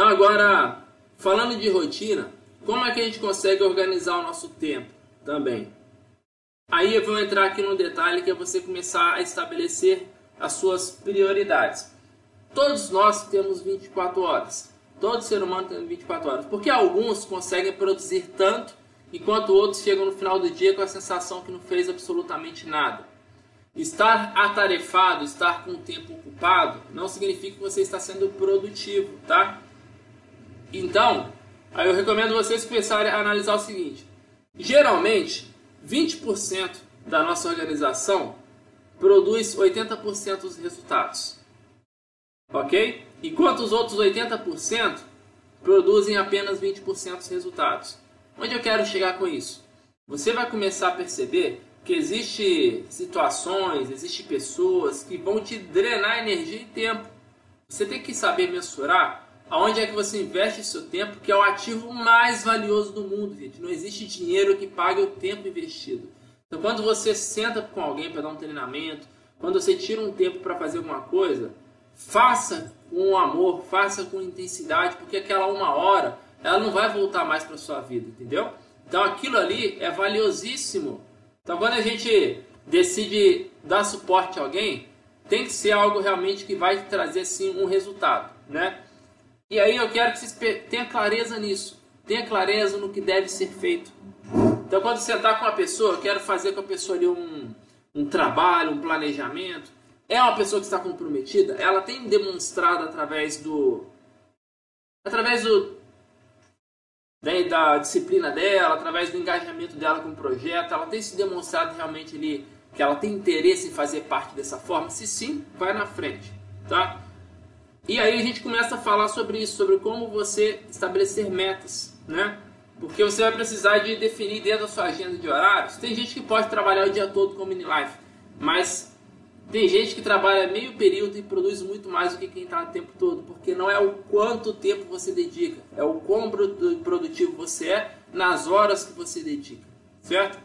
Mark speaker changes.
Speaker 1: Então agora, falando de rotina, como é que a gente consegue organizar o nosso tempo também? Aí eu vou entrar aqui no detalhe que é você começar a estabelecer as suas prioridades. Todos nós temos 24 horas. Todo ser humano tem 24 horas. Porque alguns conseguem produzir tanto, enquanto outros chegam no final do dia com a sensação que não fez absolutamente nada. Estar atarefado, estar com o tempo ocupado, não significa que você está sendo produtivo, tá? Então, aí eu recomendo vocês começarem a analisar o seguinte: geralmente, 20% da nossa organização produz 80% dos resultados. Ok? Enquanto os outros 80% produzem apenas 20% dos resultados. Onde eu quero chegar com isso? Você vai começar a perceber que existe situações, existe pessoas que vão te drenar energia e tempo. Você tem que saber mensurar aonde é que você investe seu tempo, que é o ativo mais valioso do mundo, gente. Não existe dinheiro que pague o tempo investido. Então, quando você senta com alguém para dar um treinamento, quando você tira um tempo para fazer alguma coisa, faça com amor, faça com intensidade, porque aquela uma hora ela não vai voltar mais para sua vida, entendeu? Então, aquilo ali é valiosíssimo. Então, quando a gente decide dar suporte a alguém, tem que ser algo realmente que vai trazer sim um resultado, né? E aí eu quero que vocês tenham clareza nisso. Tenha clareza no que deve ser feito. Então, quando você está com uma pessoa, eu quero fazer com a pessoa ali um, um trabalho, um planejamento. É uma pessoa que está comprometida. Ela tem demonstrado através do. Através do. Da, da disciplina dela, através do engajamento dela com o projeto, ela tem se demonstrado realmente ali que ela tem interesse em fazer parte dessa forma? Se sim, vai na frente, tá? E aí a gente começa a falar sobre isso, sobre como você estabelecer metas, né? Porque você vai precisar de definir dentro da sua agenda de horários. Tem gente que pode trabalhar o dia todo com mini life, mas tem gente que trabalha meio período e produz muito mais do que quem está o tempo todo, porque não é o quanto tempo você dedica, é o quão produtivo você é nas horas que você dedica, certo?